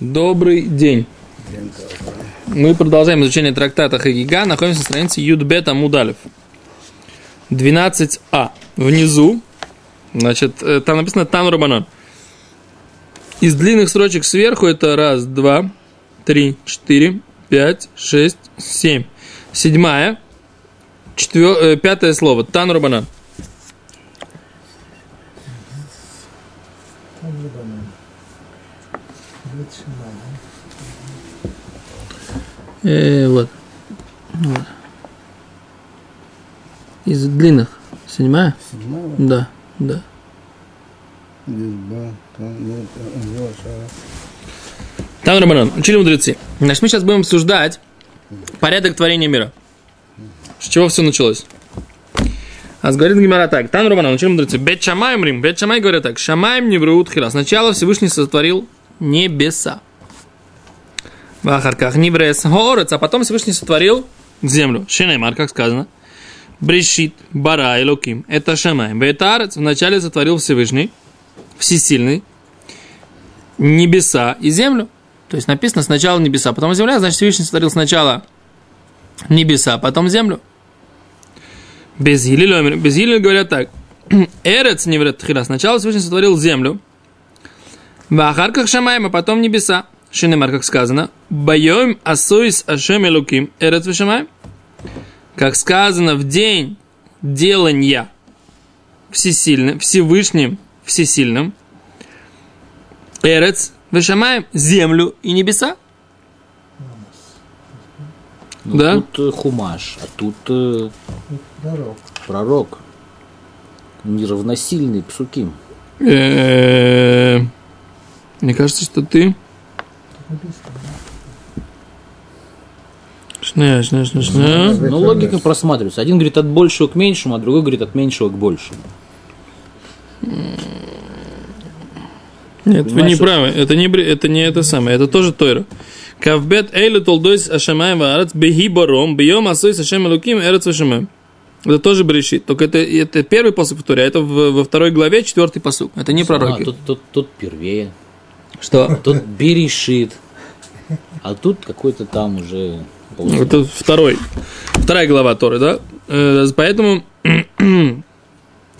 Добрый день. Мы продолжаем изучение трактата Хагига. Находимся на странице Юдбета Мудалев. 12а. Внизу, значит, э, там написано Тан Рабанан. Из длинных строчек сверху это раз, два, три, четыре, пять, шесть, семь. Седьмая, четвер... Э, пятое слово. Тан Рабанан. Э, вот. вот. Из длинных. Седьмая? Седьмая? Да, да. Там Раманан. Учили мудрецы. Значит, мы сейчас будем обсуждать порядок творения мира. С чего все началось? А говорит Гимара так. Там Раманан. Учили мудрецы. Бет Шамаем Рим. Бет Шамай говорят так. Шамаем не врут хира. Сначала Всевышний сотворил небеса. В Ахарках Нибрес Горец, а потом Всевышний сотворил землю. Шинеймар, как сказано. Брешит, Бара, Элоким. Это Шамай. Бетарец вначале сотворил Всевышний, Всесильный, небеса и землю. То есть написано сначала небеса, потом земля, значит Всевышний сотворил сначала небеса, потом землю. Без Гилиля, без говорят так. Эрец не врет Сначала Всевышний сотворил землю, в Ахарках Шамаем, а потом небеса. Шинемар, как сказано, Байоим асуис ашем элуким эрец вишамай. Как сказано, в день делания всесильным, Всевышним, всесильным, эрец вишамаем, землю и небеса. Ну, Да? Тут э, хумаш, а тут э, Пророк. пророк. Неравносильный псуким. Э, Мне кажется, что ты... Шня, шня, шня, шня. Ну, логика просматривается. Один говорит от большего к меньшему, а другой говорит от меньшего к большему. Нет, вы не что- правы. Это не, это не это самое. Это тоже Тойра. Кавбет эйлю толдойс ашамаем ваарец бехибором бьем асойс ашем луким эрец вашамаем. Это тоже брешит. Только это, это первый посук в Торе, а это в- во второй главе четвертый посук. Это не А, пророки. тут, тут, тут первее. Что? Тут берешит. А тут какой-то там уже... Это второй. Вторая глава Торы, да? Э, Поэтому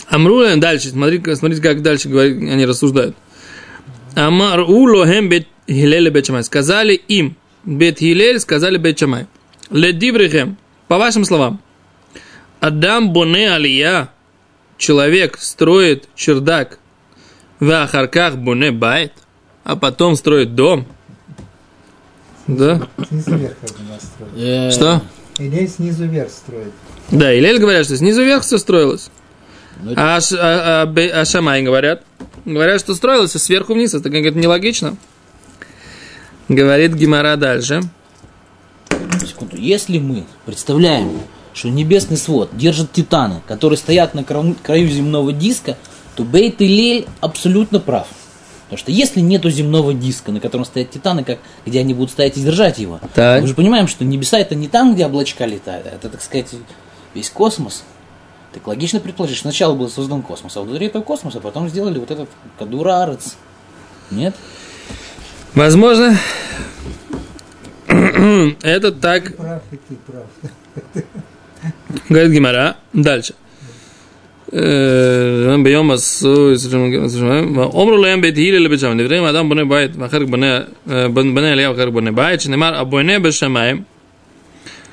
Амруля дальше, смотрите, смотрите, как дальше они рассуждают. Амар улохем бет Хилеле бет. Сказали им, бет Хилель, сказали бет Шамай. Ледиврихем, по вашим словам, Адам боне алия, человек строит чердак, в Ахарках боне байт, а потом строит дом. Да? Снизу вверх как бы настроить. Э, Что? Или снизу вверх строит. Да, и Лель говорят, что снизу вверх все строилось. Ну, А, а- а а Шамай говорят, говорят, что строилось сверху вниз. Это как это нелогично. Говорит Гимара дальше. Секунду. Если мы представляем, что небесный свод держит титаны, которые стоят на краю, краю земного диска, то Бейт Илель абсолютно прав. Потому что если нету земного диска, на котором стоят титаны, как, где они будут стоять и держать его, Так. мы же понимаем, что небеса это не там, где облачка летают, а это, так сказать, весь космос. Так логично предположить, что сначала был создан космос, а внутри этого космоса потом сделали вот этот Кадурарец. Нет? Возможно, это так Прав и ты прав. говорит Гимара. Дальше. Э, ביום עשו, אומרו להם בית הלל לבית שמאי, דברים האדם בונה בית ואחר כך בונה, אה, בונה עלייה ואחר כך בונה בית, שנאמר הבונה בשמיים,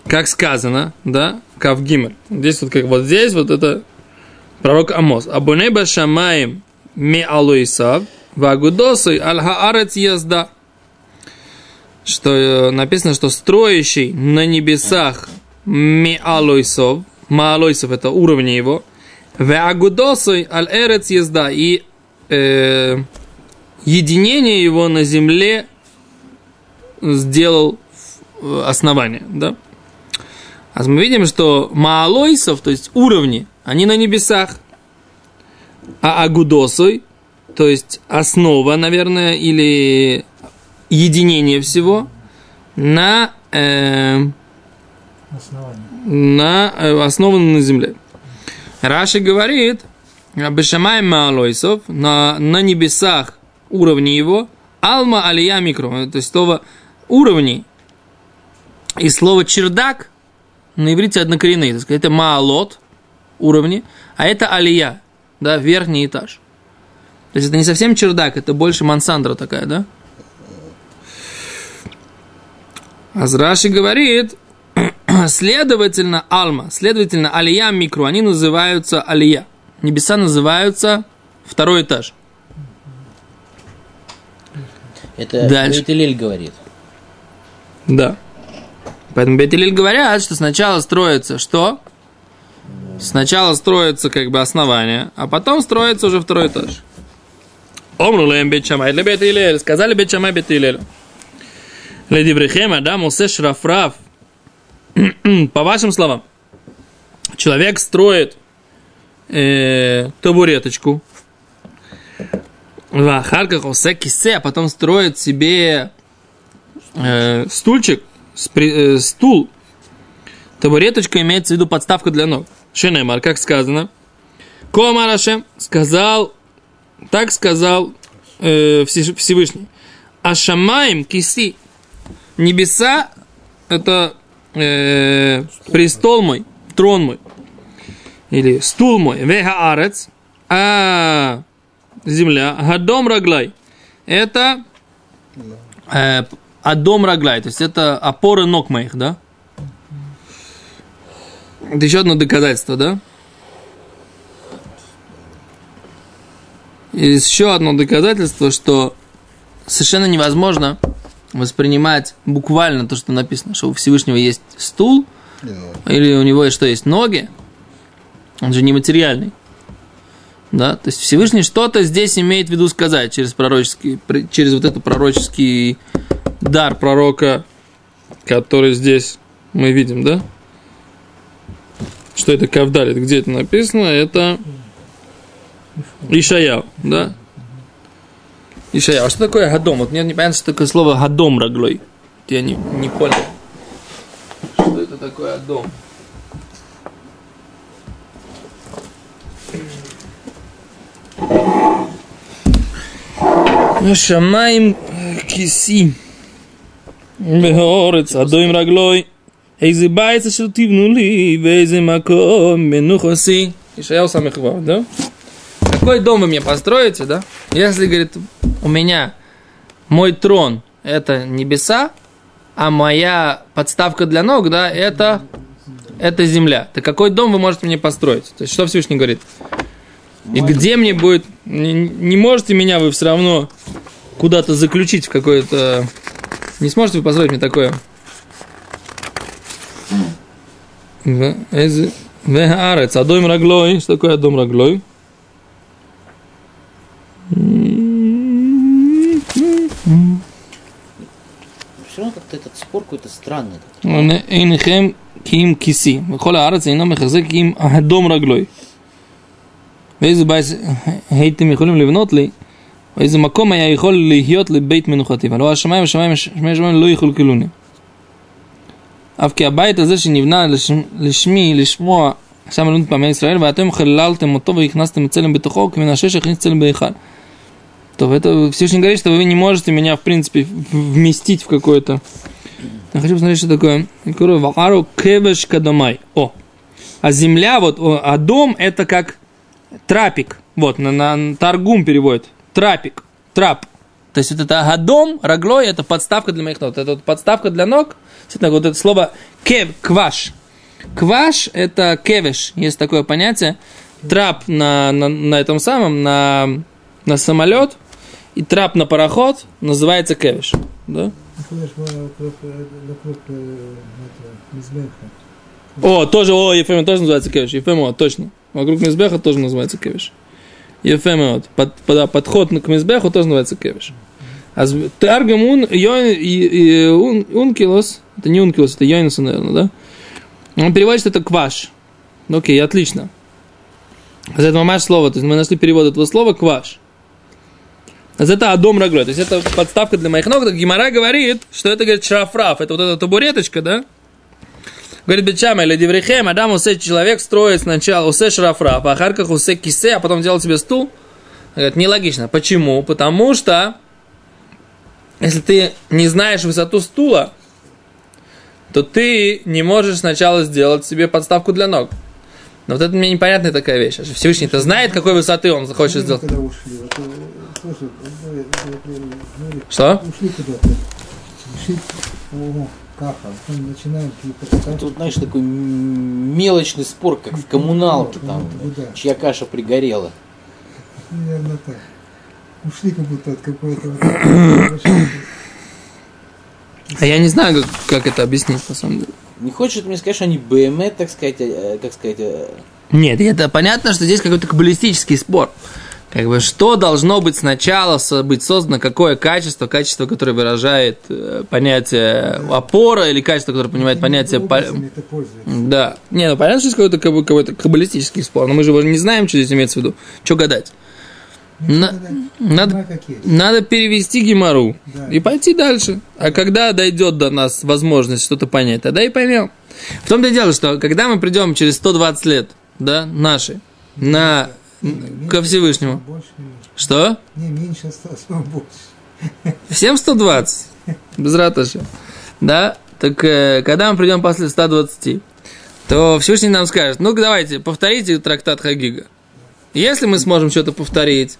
как сказано, да, Кавгимер. Здесь вот как вот здесь вот это пророк Амос. Абуне башамаем ми алуисав, вагудосой аль хаарец езда. Что э, написано, что строящий на небесах ми алуисов, маалойсов это уровни его, вагудосой аль эрец езда. И э, единение его на земле сделал э, основание, да? А мы видим, что маалойсов, то есть уровни, они на небесах. А агудосой, то есть основа, наверное, или единение всего, на, э, Основание. на э, основано на земле. Раши говорит, Бешамай Маалойсов, на, на небесах уровни его, Алма, алия, микро. То есть слово уровней. И слово чердак на иврите однокоренные. То есть это маалот, уровни, а это алия, да, верхний этаж. То есть это не совсем чердак, это больше мансандра такая, да? Азраши говорит, следовательно, Алма, следовательно, Алия Микру, они называются Алия. Небеса называются второй этаж. Это Дальше. Бейтелель говорит. Да. Поэтому Бетелиль говорят, что сначала строится что? Сначала строится как бы основание, а потом строится уже второй этаж. Омру лем бет шамай для бет Илель. Сказали бет шамай бет Илель. Леди Брехем, Адам усе шрафраф. По вашим словам, человек строит э, табуреточку, в Ахарках кисе, а потом строит себе э, стульчик, спри- э, стул. Табуреточка имеется в виду подставка для ног. Шенемар, как сказано. Комарашем сказал, так сказал э, Все- Всевышний. Ашамаем киси. Небеса это э, престол мой, трон мой. Или стул мой. Веха арец. А земля. Гадом раглай. Это э, Адом Раглай, то есть это опоры ног моих, да? Это еще одно доказательство, да? Еще одно доказательство, что совершенно невозможно воспринимать буквально то, что написано, что у Всевышнего есть стул, или у него что, есть ноги, он же нематериальный. Да? То есть Всевышний что-то здесь имеет в виду сказать через пророческий, через вот этот пророческий дар пророка, который здесь мы видим, да? Что это Кавдалит? Где это написано? Это Ишаял, да? Ишая. А что такое гадом? Вот мне непонятно, что такое слово гадом, Роглой. Я не, не понял. Что это такое гадом? Ну Шамаем киси. а адоим раглой. Эйзе байца, что тивнули, вейзе маком, менухоси. Ишаял самых вав, да? Какой дом вы мне построите, да? Если, говорит, у меня мой трон – это небеса, а моя подставка для ног, да, это, это земля. То какой дом вы можете мне построить? То есть, что Всевышний говорит? И где мне будет... Не, не можете меня вы все равно куда-то заключить в какое-то... Не сможете вы построить мне такое? Вегарец. А дом раглой. Что такое дом раглой? Все равно как-то этот спор какой-то странный. עיניכם כי אם כיסי, וכל הארץ אינו מחזק כי אם האדום רגלוי. ואיזה בית הייתם יכולים לבנות לי, ואיזה מקום היה יכול להיות לבית מנוחתי, ולא השמיים ושמיים שמי השמיים לא יכלכלוני. אף כי הבית הזה שנבנה לשמ, לשמי, לשמוע, שם אלוהים פעמי ישראל, ואתם חללתם אותו והכנסתם צלם בתוכו, כמנשה שהכניס צלם בהיכל. То это Всевышний говорит, что вы не можете меня, в принципе, вместить в какое-то я хочу посмотреть, что такое. Вахару кевеш кадамай. О. А земля, вот, а дом это как трапик. Вот, на, на Таргум переводит. Трапик. Трап. То есть вот это гадом, раглой, это подставка для моих ног. Это вот подставка для ног. Вот это слово кев, кваш. Кваш это кевеш. Есть такое понятие. Трап на, на, на этом самом, на, на самолет. И трап на пароход называется кевеш. Да? Э, э. О, тоже, о, Ефема тоже называется кевиш. Ефема, точно. Вокруг Мизбеха тоже называется кевиш. Ефема, вот. Под, под- подход к Мизбеху тоже называется кевиш. А Таргам ун, йон, ункилос, это не ункилос, это йонис, наверное, да? Он переводит, что это кваш. Ну, Окей, отлично. Это мамаш слово, то есть мы нашли перевод этого слова кваш. Это адом раглой, то есть это подставка для моих ног. Гимара говорит, что это, говорит, шрафраф, это вот эта табуреточка, да? Говорит Бечама, или Деврихем, Адам усе человек строит сначала усе шрафраф, а ахарках усе кисе, а потом делал себе стул. Говорит, нелогично. Почему? Потому что если ты не знаешь высоту стула, то ты не можешь сначала сделать себе подставку для ног. Но вот это мне непонятная такая вещь. Всевышний-то знает, какой высоты он захочет Мы сделать ушли, вот, э, тоже, ну, э, ну, э, Что? Ушли куда-то. Ушли, о, каха. Начинаем какие-то Тут, знаешь, такой мелочный спор, как в коммуналке, там, чья каша пригорела. Примерно так. Ушли как будто от какой-то... А я не знаю, как, как это объяснить, на самом деле. Не хочет мне сказать, что они БМЭ, так сказать, э, как сказать, э, Нет, это понятно, что здесь какой-то каббалистический спор. Как бы, что должно быть сначала быть создано, какое качество, качество, которое выражает э, понятие опора, или качество, которое понимает понятие... по-. Да. Не, ну понятно, что здесь какой-то, как бы, какой-то каббалистический спор, но мы же не знаем, что здесь имеется в виду. Что гадать? На- Надо, надо- есть. Перевести гемору Да. и пойти дальше. А когда дойдет до нас возможность что-то понять, тогда и поймем. В том-то и дело, что когда мы придем через 120 лет, да, наши, на, ко Всевышнему. Больше. Что? Не, меньше осталось, но больше. Всем 120. Без раташи. Да? Так э, когда мы придем после 120, то Всевышний нам скажет, ну давайте, повторите трактат Хагига. Если мы сможем что-то повторить,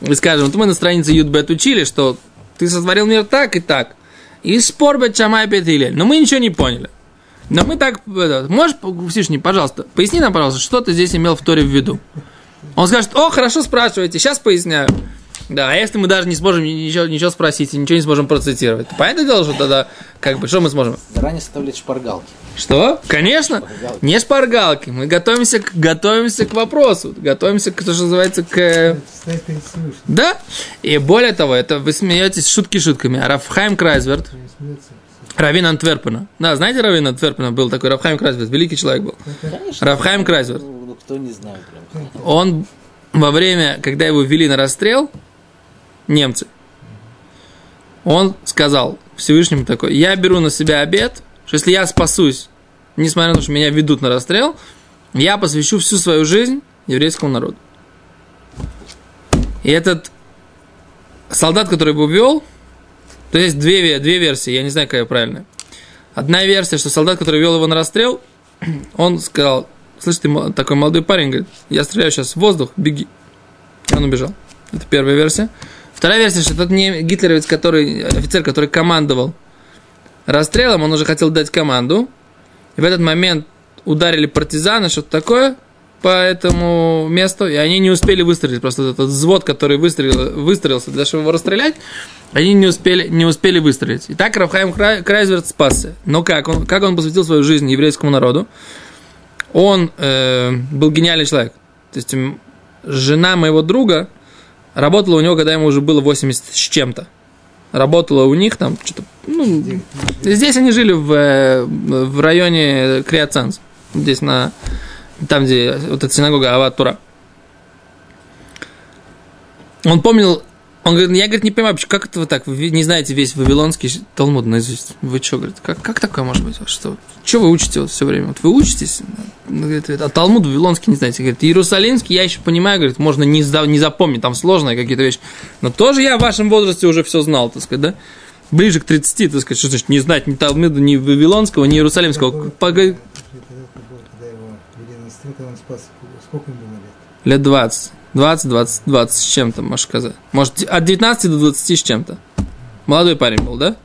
и скажем, вот мы на странице Юдбет учили, что ты сотворил мир так и так, и спор бет Шамай бет но мы ничего не поняли. Но мы так, это, можешь, Всевышний, пожалуйста, поясни нам, пожалуйста, что ты здесь имел в Торе в виду. Он скажет, о, хорошо спрашиваете, сейчас поясняю. Да, а если мы даже не сможем ничего, ничего спросить и ничего не сможем процитировать, понятное дело, что тогда, как бы, что мы сможем? заранее составлять шпаргалки. Что? Конечно, Шпаргалки. не шпаргалки. Мы готовимся к, готовимся к вопросу, готовимся к, то, что называется, к... Да, и более того, это вы смеетесь шутки шутками. А Рафхайм Крайсверт. Равин Антверпена. Да, знаете Равин Антверпена? Был такой Рафхайм Крайсверт, великий человек был. Конечно. Рафхайм Крайсверт. Кто не знает прям. Он во время, когда его ввели на расстрел, немцы, он сказал Всевышнему такой, я беру на себя обед, что если я спасусь, несмотря на то, что меня ведут на расстрел, я посвящу всю свою жизнь еврейскому народу. И этот солдат, который его вел, то есть две, ве- две версии, я не знаю, какая правильная. Одна версия, что солдат, который вел его на расстрел, он сказал, слышь, ты мо- такой молодой парень, говорит, я стреляю сейчас в воздух, беги. Он убежал. Это первая версия. Вторая версия, что тот не гитлеровец, который, офицер, который командовал расстрелом, он уже хотел дать команду. И в этот момент ударили партизаны, что-то такое по этому месту, и они не успели выстрелить. Просто этот взвод, который выстрелил, выстрелился для того, чтобы его расстрелять, они не успели, не успели выстрелить. И так Рафхайм Край- Крайзверт спасся. Но как? Он, как он посвятил свою жизнь еврейскому народу? Он э, был гениальный человек. То есть жена моего друга работала у него, когда ему уже было 80 с чем-то. Работала у них там что-то. Ну, здесь они жили в, э, в районе Криацанс. Здесь на там, где вот эта синагога Ават Тура. Он помнил, он говорит, я, говорит, не понимаю, как это вы так, вы не знаете весь Вавилонский Талмуд наизусть? Вы что, говорит, как, как такое может быть? Что, что вы учите вот все время? Вот вы учитесь, Он говорит, а Талмуд Вавилонский не знаете. Говорит, Иерусалимский я еще понимаю, говорит, можно не, не запомнить, там сложные какие-то вещи. Но тоже я в вашем возрасте уже все знал, так сказать, да? Ближе к 30, так сказать, что значит не знать ни Талмуда, ни Вавилонского, ни Иерусалимского. Погоди, сколько ему было лет? Лет 20. 20, 20, 20 с чем-то, можешь сказать. Может, от 19 до 20 с чем-то. Молодой парень был, да?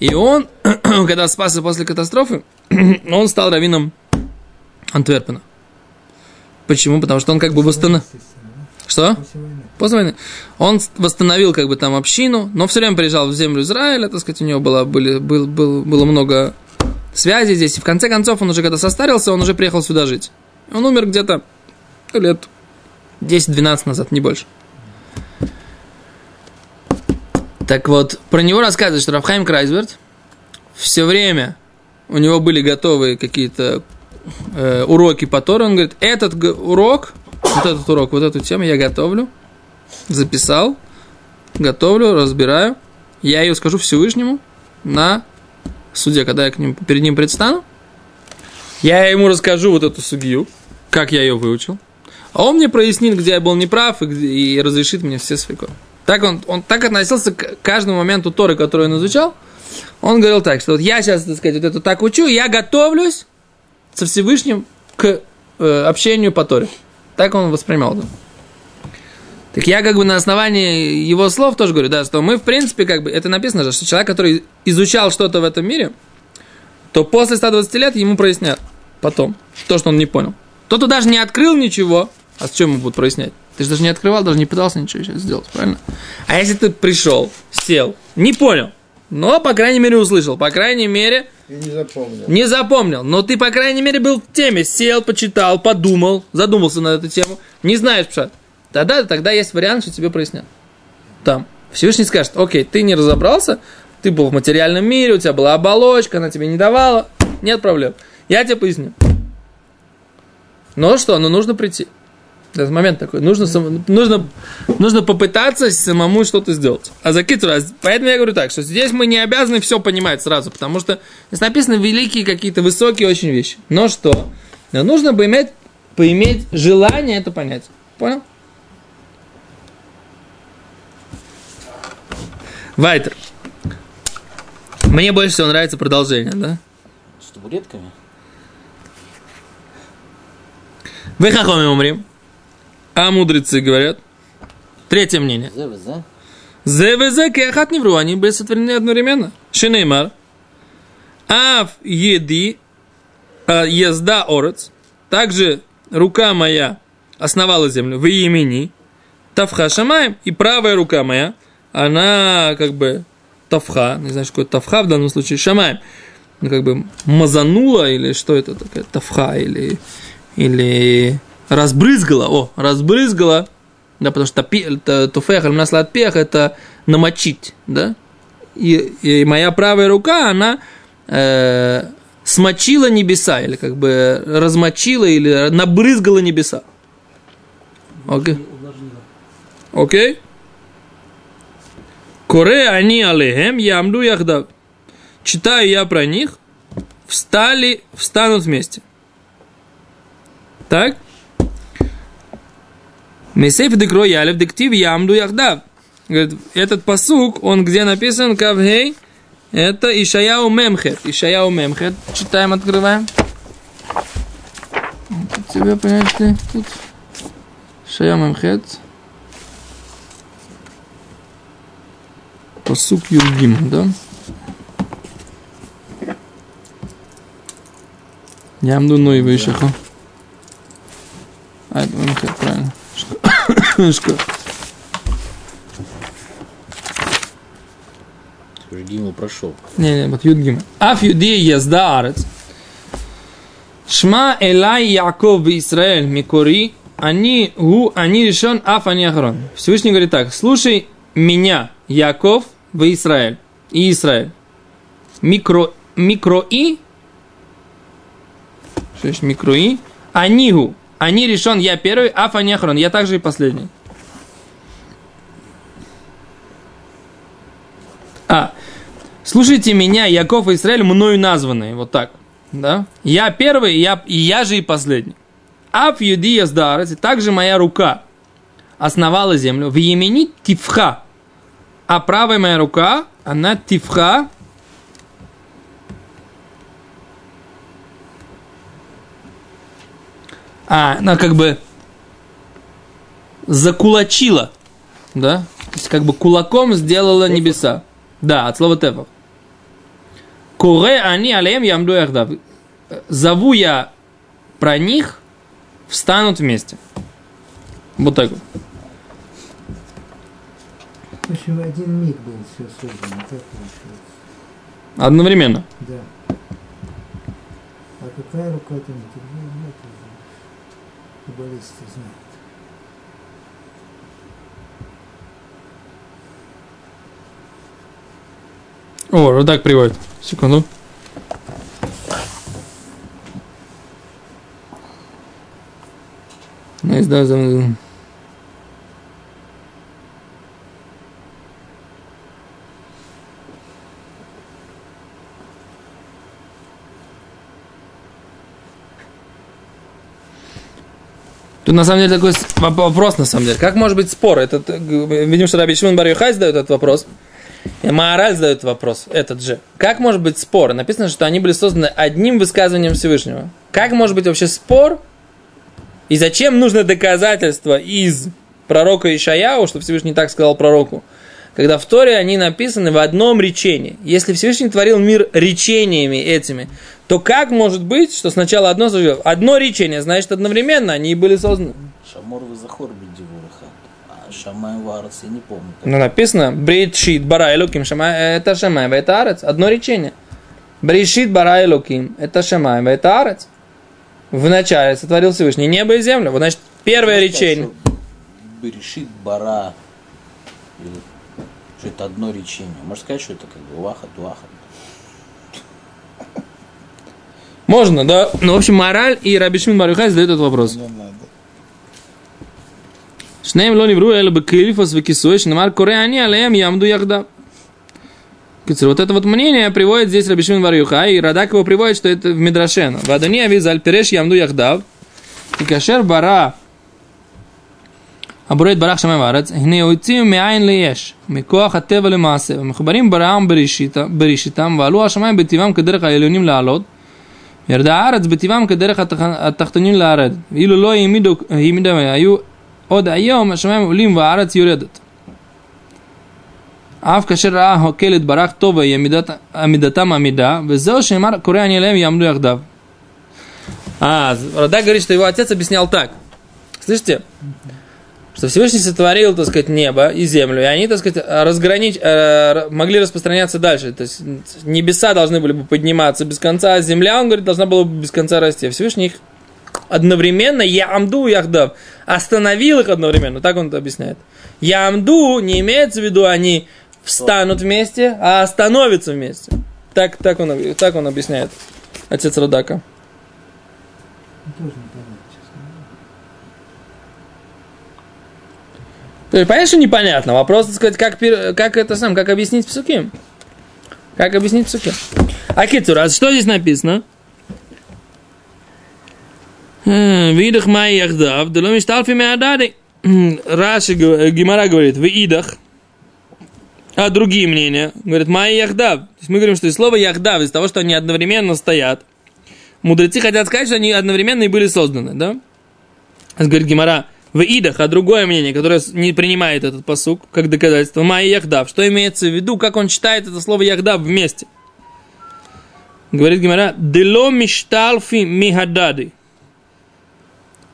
И он, когда спасся после катастрофы, он стал раввином Антверпена. Почему? Потому что он как бы восстановил... Что? После войны. После войны. Он восстановил как бы там общину, но все время приезжал в землю Израиля, так сказать, у него было, были, был, был, было много связей здесь. И в конце концов, он уже когда состарился, он уже приехал сюда жить. Он умер где-то лет 10-12 назад, не больше. Так вот, про него рассказывают, что Рафхайм Крайсверт все время у него были готовы какие-то э, уроки по Тору. Он говорит, этот урок, вот этот урок, вот эту тему я готовлю, записал, готовлю, разбираю. Я ее скажу Всевышнему на суде, когда я к ним, перед ним предстану. Я ему расскажу вот эту судью, как я ее выучил. А он мне прояснит, где я был неправ, и, и разрешит мне все свои ко- Так он, он так относился к каждому моменту Торы, который он изучал. Он говорил так, что вот я сейчас, так сказать, вот это так учу, я готовлюсь со Всевышним к э, общению по Торе. Так он воспринимал это. Так я как бы на основании его слов тоже говорю, да, что мы, в принципе, как бы, это написано же, что человек, который изучал что-то в этом мире, то после 120 лет ему прояснят потом то, что он не понял. Кто-то даже не открыл ничего, а с чем ему будут прояснять? Ты же даже не открывал, даже не пытался ничего сейчас сделать, правильно? А если ты пришел, сел, не понял, но, по крайней мере, услышал, по крайней мере, И не запомнил. не запомнил, но ты, по крайней мере, был в теме, сел, почитал, подумал, задумался на эту тему, не знаешь пшат. Тогда, тогда есть вариант, что тебе прояснят. Там. Всевышний скажет, окей, ты не разобрался, ты был в материальном мире, у тебя была оболочка, она тебе не давала, нет проблем. Я тебе поясню. Но что, ну нужно прийти. Этот момент такой. Нужно, сам- нужно, нужно попытаться самому что-то сделать. А за китра, поэтому я говорю так, что здесь мы не обязаны все понимать сразу, потому что здесь написаны великие какие-то высокие очень вещи. Но что? Но нужно бы иметь, поиметь желание это понять. Понял? Вайтер. Мне больше всего нравится продолжение, да? С табуретками? Вы хахоми умрим. А мудрецы говорят. Третье мнение. ЗВЗ. Кехат невру, они были сотворены одновременно. Шинеймар. Ав еди а, езда орец. Также рука моя основала землю. В имени. Тавха шамаем. И правая рука моя, она как бы тавха. Не знаю, что такое тавха в данном случае. Шамаем. Ну, как бы мазанула или что это такое? Тавха или, или разбрызгала. О, разбрызгала. Да, потому что туфех, аль пех, это намочить, да? И, и моя правая рука, она э, смочила небеса, или как бы размочила, или набрызгала небеса. Окей? Окей? Коре они алехем, ямду яхдав. Читаю я про них, встали, встанут вместе. Так? Месейф декро ялев дектив ямду яхдав. Этот посук, он где написан, кавгей, это Ишаяу Мемхет. Ишаяу Мемхет. Читаем, открываем. Тут тебе понять, ты тут. Ишаяу Мемхет. Посук Юргим, да? Ямду Ной Вишаха. А, это Мемхет, правильно. Шко. Уже Гимл прошел. Не, не, вот Юдгим. Аф Юди езда арец. Шма Элай Яков в Израиль Микори. Они гу, они решен, аф они ахрон. Всевышний говорит так. Слушай меня, Яков, в Израиль. И Израиль. Микро, микрои. Что есть микрои? Анигу. Они решен, я первый, аф они ахрон. Я также и последний. А, слушайте меня, Яков и Израиль, мною названные, вот так, да? Я первый, я, и я же и последний. Аф юдия сдарец, и также моя рука основала землю. В Йемени тифха, а правая моя рука, она тифха, а, она как бы закулачила, да? То есть как бы кулаком сделала небеса. Да, от слова тефах. Куре они алеем ямду яхдав. Зову я про них, встанут вместе. Вот так вот. В общем, один миг был все создано, так получается. Одновременно. Да. А какая рука там. Каббалисты знают. О, так приводит. Секунду. Nice, да, Тут на самом деле такой вопрос, на самом деле. Как может быть спор? Этот, видим, что Раби Шимон Бар задает этот вопрос. И Маораль задает вопрос, этот же. Как может быть спор? Написано, что они были созданы одним высказыванием Всевышнего. Как может быть вообще спор? И зачем нужно доказательство из пророка Ишаяу, что Всевышний так сказал пророку? Когда в Торе они написаны в одном речении. Если Всевышний творил мир речениями этими, то как может быть, что сначала одно сожжет? Одно речение, значит, одновременно они и были созданы. Шамор вы захор. А Шамай варц, я не помню. Ну, написано, Брейшит бара элоким шамай, это шамай, это арец. Одно речение. Брейшит бара элоким, это шамай, это арец. В начале сотворил Всевышний небо и землю. Вот, значит, первое речение. Берешит бара что это одно речение. Можно сказать, что это как бы вахат, вахат. Можно, да. Ну, в общем, мораль и Раби Шмин Барюхай задает этот вопрос. Не надо. Лони вру эле бекилифос векисуэш намар коре они алеем ямду яхда. Вот это вот мнение приводит здесь Раби Шмин Барюха, и Радак его приводит, что это в Мидрашена. Вадони авиз альпереш ямду яхдав, и кашер бара הבורא ברח שמיים וארץ, הנה הוציאו מאין ליש, מכוח הטבע למעשה, ומחוברים ברעם בראשיתם, בראשיתם, ועלו השמיים בטבעם כדרך העליונים לעלות, ירדה הארץ בטבעם כדרך התח... התחתונים לרדת, ואילו לא העמידו, העמידו, היו עוד היום השמיים עולים והארץ יורדת. אף כאשר ראה הקהל יתברך טוב היא עמידת, עמידתם עמידה, וזהו שנאמר קורא אני אליהם יעמדו יחדיו. А, Радак говорит, что его отец объяснял так. Слышите? Что Всевышний сотворил, так сказать, небо и землю, и они, так сказать, разгранич... э, могли распространяться дальше. То есть небеса должны были бы подниматься без конца, а земля, он говорит, должна была бы без конца расти. А Всевышний их одновременно Ямду Яхдав остановил их одновременно, так он это объясняет. Ямду не имеется в виду, они встанут вместе, а остановятся вместе. Так, так, он, так он объясняет, отец Радака. Тоже непонятно, То есть, понятно, что непонятно. Вопрос, так сказать, как, как это сам, как объяснить псуки? Как объяснить псуки? А Китур, а что здесь написано? Видах май яхдав, да ломиш талфи меадады. Раши, г- Гимара говорит, в идах. А другие мнения? Говорят, май яхдав. То есть мы говорим, что из слова яхдав, из того, что они одновременно стоят, мудрецы хотят сказать, что они одновременно и были созданы, да? Говорит Гимара, в идах, а другое мнение, которое не принимает этот посук как доказательство, май яхдав. Что имеется в виду, как он читает это слово яхдав вместе? Говорит Гимара, дело мишталфи михадады.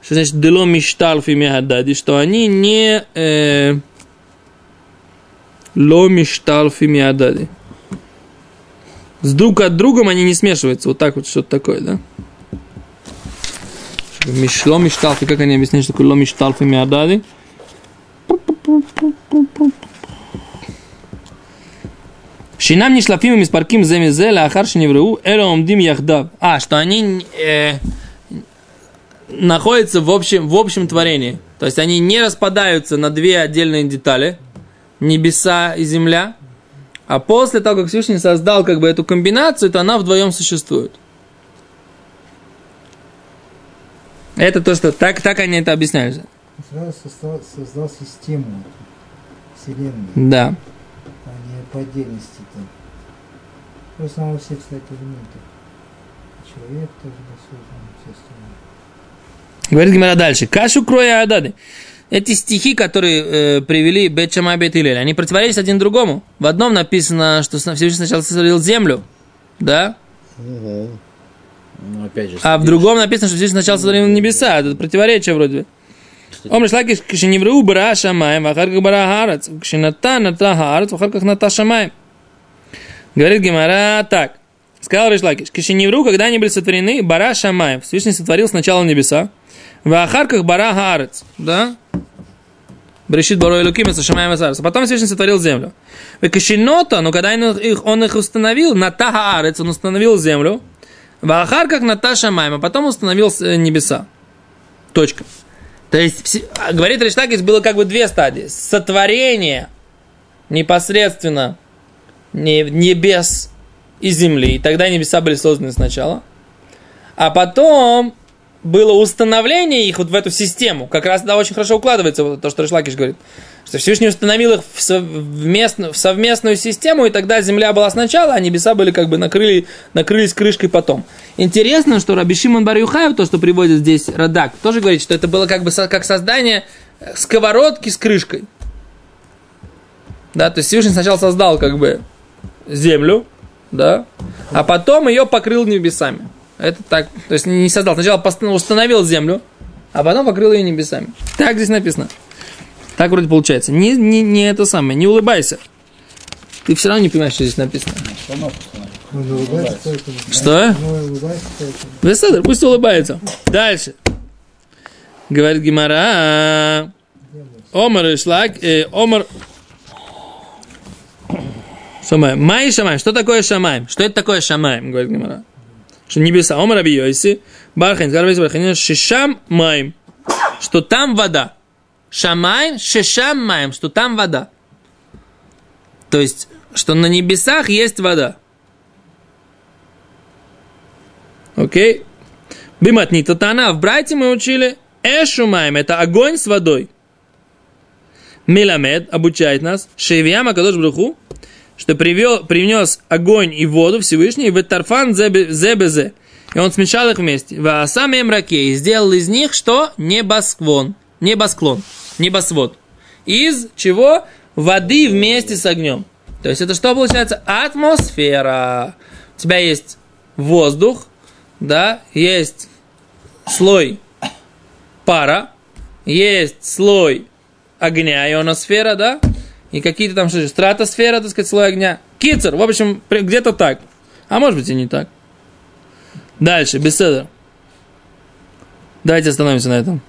Что значит дело мишталфи михадады? Что они не э, ло мишталфи михадады. С друг от другом они не смешиваются. Вот так вот что-то такое, да? Миш, ло мишталфи, как они объясняют, что такое ло мишталфи миадады? Шинам не шлафим из парким земезе лахар шиневру эра омдим яхдав. А, что они э, находятся в общем, в общем творении. То есть они не распадаются на две отдельные детали, небеса и земля, а после того, как Всевышний создал как бы эту комбинацию, то она вдвоем существует. Это то, что так, так они это объясняют. Сразу создал, создал систему Вселенной, Да. а не по отдельности там. В основном все, кстати, элементы. Человек тоже был создан, все остальное. Говорит Гимара дальше. Кашу кроя адады. Эти стихи, которые э, привели Бет Шамай Бет Илель, они противоречат один другому. В одном написано, что Всевышний сначала сотворил землю, да? Ну, опять же, А в другом написано, что Всевышний сначала сотворил небеса. Это противоречие вроде бы. Омр шлакиш кшеневру бара шамаем, вахар как бара харец, кшената ната харец, вахар как ната шамаем. Говорит Гимара так. Сказал Ришлакиш, кшеневру, когда они были сотворены, бара шамаем. Всевышний сотворил сначала небеса, вахар как бара харец, да? Брешит баро Элуким, это Шамаем Сарс. А потом Всевышний сотворил землю. Векашинота, но когда он их, он их установил, на Тахаарец, он установил землю, в Ахар как на Ташамаем, а потом установил э, небеса. Точка. То есть, а, говорит Риштакис, было как бы две стадии. Сотворение непосредственно не- небес и земли. И тогда небеса были созданы сначала. А потом было установление их вот в эту систему, как раз да, очень хорошо укладывается то, что Ришлакиш говорит. Что Всевышний установил их в, совместную, в совместную систему, и тогда земля была сначала, а небеса были как бы накрыли, накрылись крышкой потом. Интересно, что Раби Шимон Бар то, что приводит здесь Радак, тоже говорит, что это было как бы со, как создание сковородки с крышкой. Да, то есть Всевышний сначала создал как бы землю, да, а потом ее покрыл небесами. Это так, то есть не создал, сначала установил землю, а потом покрыл ее небесами. Так здесь написано. Так вроде получается. Не, не, не это самое, не улыбайся. Ты все равно не понимаешь, что здесь написано. Что? Беседер, пусть улыбается. Дальше. Говорит Гимара. Омар и э, Омар... Шамай. Май Шамай. Что такое Шамай? Что это такое Шамай? Говорит Гимара. Что небеса. Омар Аби Йоси. Бархайн. Гарбейс Бархайн. Шишам Майм. Что там вода. Шамай, Шишам Майм. Что там вода. То есть, что на небесах есть вода. Окей? Биматни Татана. В Брайте мы учили Эшумайм. Это огонь с водой. Миламед обучает нас, Шевьяма Кадош Бруху, что привел, принес огонь и воду Всевышний в Тарфан Зебезе. И он смешал их вместе. В Асаме Мраке. И сделал из них что? Небосклон. Небосклон. Небосвод. Из чего? Воды вместе с огнем. То есть это что получается? Атмосфера. У тебя есть воздух, да, есть слой пара, есть слой огня, ионосфера, да, и какие-то там что стратосфера, так сказать, слой огня. Кицер, в общем, где-то так. А может быть и не так. Дальше, беседа. Давайте остановимся на этом.